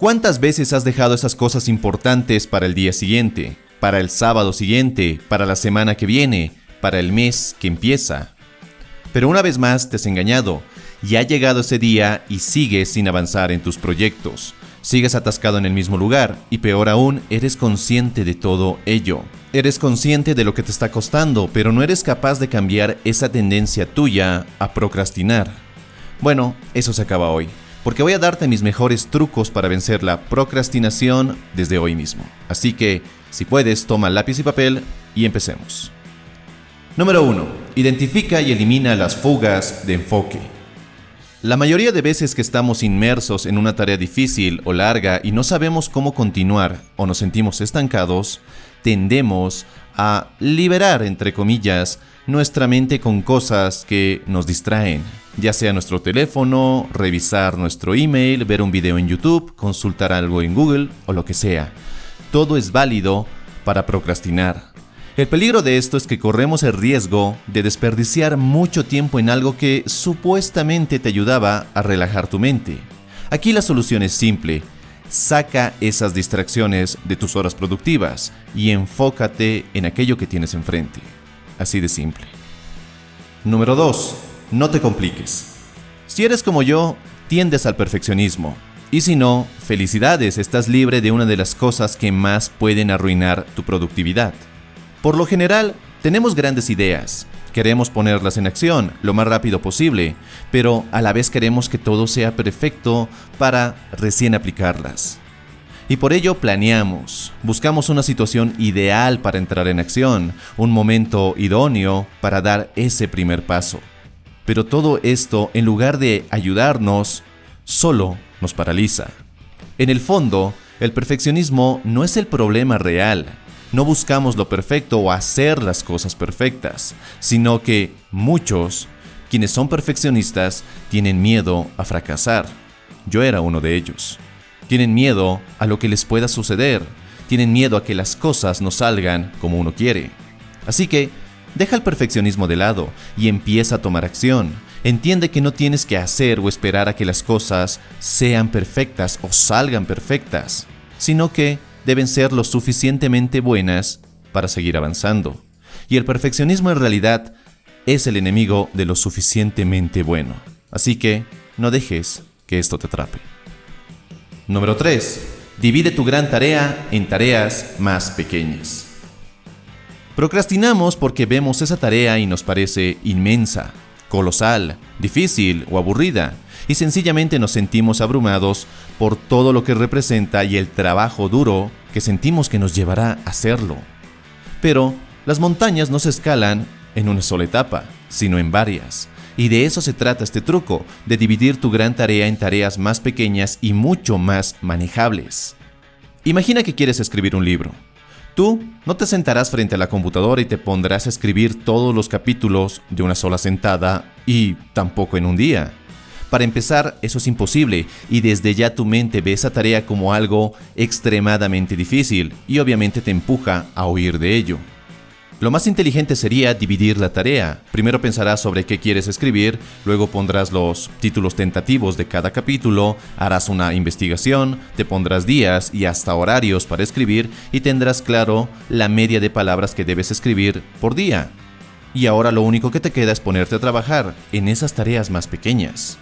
¿Cuántas veces has dejado esas cosas importantes para el día siguiente, para el sábado siguiente, para la semana que viene, para el mes que empieza? Pero una vez más te has engañado y ha llegado ese día y sigues sin avanzar en tus proyectos. Sigues atascado en el mismo lugar y peor aún, eres consciente de todo ello. Eres consciente de lo que te está costando, pero no eres capaz de cambiar esa tendencia tuya a procrastinar. Bueno, eso se acaba hoy porque voy a darte mis mejores trucos para vencer la procrastinación desde hoy mismo. Así que, si puedes, toma lápiz y papel y empecemos. Número 1. Identifica y elimina las fugas de enfoque. La mayoría de veces que estamos inmersos en una tarea difícil o larga y no sabemos cómo continuar o nos sentimos estancados, tendemos a liberar, entre comillas, nuestra mente con cosas que nos distraen, ya sea nuestro teléfono, revisar nuestro email, ver un video en YouTube, consultar algo en Google o lo que sea. Todo es válido para procrastinar. El peligro de esto es que corremos el riesgo de desperdiciar mucho tiempo en algo que supuestamente te ayudaba a relajar tu mente. Aquí la solución es simple. Saca esas distracciones de tus horas productivas y enfócate en aquello que tienes enfrente. Así de simple. Número 2 no te compliques. Si eres como yo, tiendes al perfeccionismo. Y si no, felicidades, estás libre de una de las cosas que más pueden arruinar tu productividad. Por lo general, tenemos grandes ideas, queremos ponerlas en acción lo más rápido posible, pero a la vez queremos que todo sea perfecto para recién aplicarlas. Y por ello planeamos, buscamos una situación ideal para entrar en acción, un momento idóneo para dar ese primer paso. Pero todo esto, en lugar de ayudarnos, solo nos paraliza. En el fondo, el perfeccionismo no es el problema real. No buscamos lo perfecto o hacer las cosas perfectas, sino que muchos, quienes son perfeccionistas, tienen miedo a fracasar. Yo era uno de ellos. Tienen miedo a lo que les pueda suceder. Tienen miedo a que las cosas no salgan como uno quiere. Así que Deja el perfeccionismo de lado y empieza a tomar acción. Entiende que no tienes que hacer o esperar a que las cosas sean perfectas o salgan perfectas, sino que deben ser lo suficientemente buenas para seguir avanzando. Y el perfeccionismo en realidad es el enemigo de lo suficientemente bueno. Así que no dejes que esto te atrape. Número 3. Divide tu gran tarea en tareas más pequeñas. Procrastinamos porque vemos esa tarea y nos parece inmensa, colosal, difícil o aburrida, y sencillamente nos sentimos abrumados por todo lo que representa y el trabajo duro que sentimos que nos llevará a hacerlo. Pero las montañas no se escalan en una sola etapa, sino en varias. Y de eso se trata este truco, de dividir tu gran tarea en tareas más pequeñas y mucho más manejables. Imagina que quieres escribir un libro. Tú no te sentarás frente a la computadora y te pondrás a escribir todos los capítulos de una sola sentada y tampoco en un día. Para empezar, eso es imposible y desde ya tu mente ve esa tarea como algo extremadamente difícil y obviamente te empuja a huir de ello. Lo más inteligente sería dividir la tarea. Primero pensarás sobre qué quieres escribir, luego pondrás los títulos tentativos de cada capítulo, harás una investigación, te pondrás días y hasta horarios para escribir y tendrás claro la media de palabras que debes escribir por día. Y ahora lo único que te queda es ponerte a trabajar en esas tareas más pequeñas.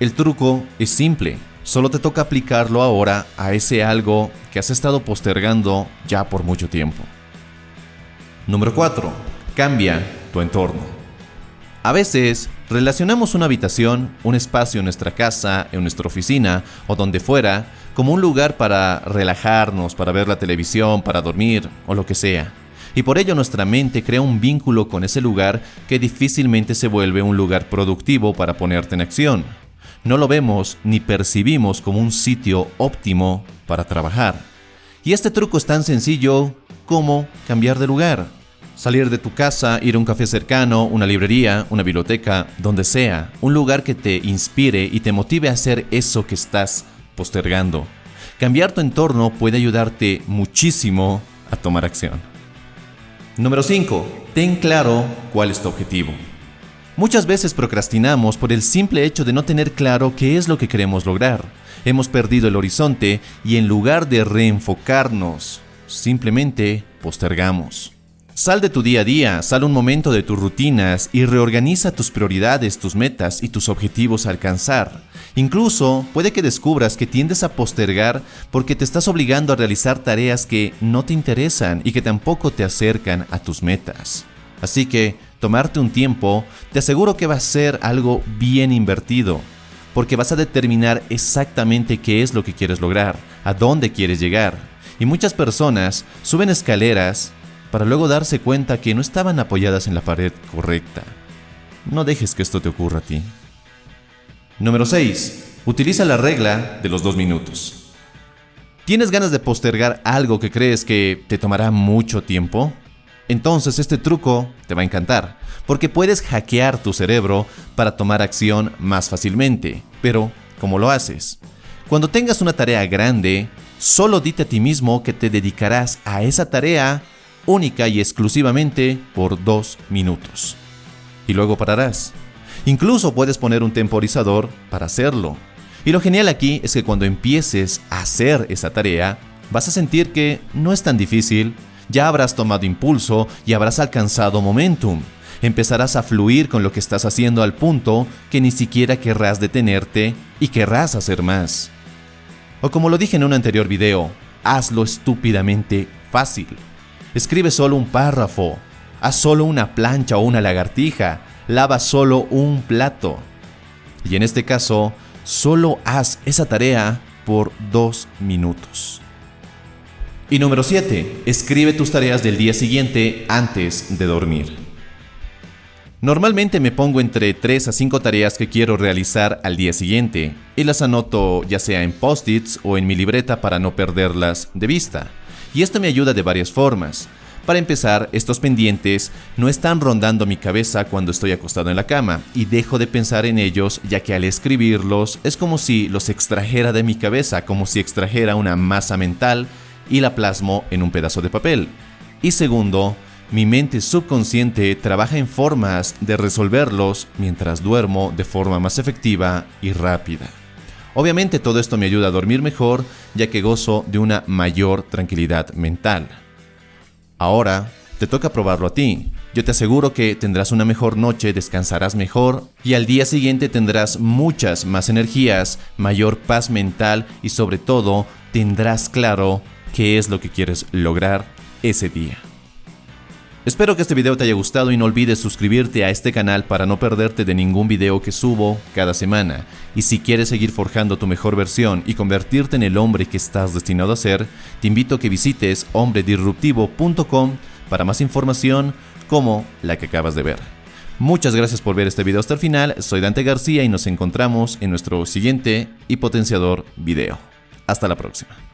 El truco es simple, solo te toca aplicarlo ahora a ese algo que has estado postergando ya por mucho tiempo. Número 4. Cambia tu entorno. A veces relacionamos una habitación, un espacio en nuestra casa, en nuestra oficina o donde fuera, como un lugar para relajarnos, para ver la televisión, para dormir o lo que sea. Y por ello nuestra mente crea un vínculo con ese lugar que difícilmente se vuelve un lugar productivo para ponerte en acción. No lo vemos ni percibimos como un sitio óptimo para trabajar. Y este truco es tan sencillo como cambiar de lugar. Salir de tu casa, ir a un café cercano, una librería, una biblioteca, donde sea, un lugar que te inspire y te motive a hacer eso que estás postergando. Cambiar tu entorno puede ayudarte muchísimo a tomar acción. Número 5. Ten claro cuál es tu objetivo. Muchas veces procrastinamos por el simple hecho de no tener claro qué es lo que queremos lograr. Hemos perdido el horizonte y en lugar de reenfocarnos, simplemente postergamos. Sal de tu día a día, sal un momento de tus rutinas y reorganiza tus prioridades, tus metas y tus objetivos a alcanzar. Incluso puede que descubras que tiendes a postergar porque te estás obligando a realizar tareas que no te interesan y que tampoco te acercan a tus metas. Así que tomarte un tiempo, te aseguro que va a ser algo bien invertido, porque vas a determinar exactamente qué es lo que quieres lograr, a dónde quieres llegar. Y muchas personas suben escaleras para luego darse cuenta que no estaban apoyadas en la pared correcta. No dejes que esto te ocurra a ti. Número 6. Utiliza la regla de los dos minutos. ¿Tienes ganas de postergar algo que crees que te tomará mucho tiempo? Entonces este truco te va a encantar, porque puedes hackear tu cerebro para tomar acción más fácilmente. Pero, ¿cómo lo haces? Cuando tengas una tarea grande, solo dite a ti mismo que te dedicarás a esa tarea única y exclusivamente por dos minutos. Y luego pararás. Incluso puedes poner un temporizador para hacerlo. Y lo genial aquí es que cuando empieces a hacer esa tarea, vas a sentir que no es tan difícil, ya habrás tomado impulso y habrás alcanzado momentum. Empezarás a fluir con lo que estás haciendo al punto que ni siquiera querrás detenerte y querrás hacer más. O como lo dije en un anterior video, hazlo estúpidamente fácil. Escribe solo un párrafo, haz solo una plancha o una lagartija, lava solo un plato. Y en este caso, solo haz esa tarea por dos minutos. Y número 7. Escribe tus tareas del día siguiente antes de dormir. Normalmente me pongo entre 3 a 5 tareas que quiero realizar al día siguiente y las anoto ya sea en post-its o en mi libreta para no perderlas de vista. Y esto me ayuda de varias formas. Para empezar, estos pendientes no están rondando mi cabeza cuando estoy acostado en la cama y dejo de pensar en ellos ya que al escribirlos es como si los extrajera de mi cabeza, como si extrajera una masa mental y la plasmo en un pedazo de papel. Y segundo, mi mente subconsciente trabaja en formas de resolverlos mientras duermo de forma más efectiva y rápida. Obviamente todo esto me ayuda a dormir mejor ya que gozo de una mayor tranquilidad mental. Ahora, te toca probarlo a ti. Yo te aseguro que tendrás una mejor noche, descansarás mejor y al día siguiente tendrás muchas más energías, mayor paz mental y sobre todo tendrás claro qué es lo que quieres lograr ese día. Espero que este video te haya gustado y no olvides suscribirte a este canal para no perderte de ningún video que subo cada semana. Y si quieres seguir forjando tu mejor versión y convertirte en el hombre que estás destinado a ser, te invito a que visites hombredisruptivo.com para más información como la que acabas de ver. Muchas gracias por ver este video hasta el final, soy Dante García y nos encontramos en nuestro siguiente y potenciador video. Hasta la próxima.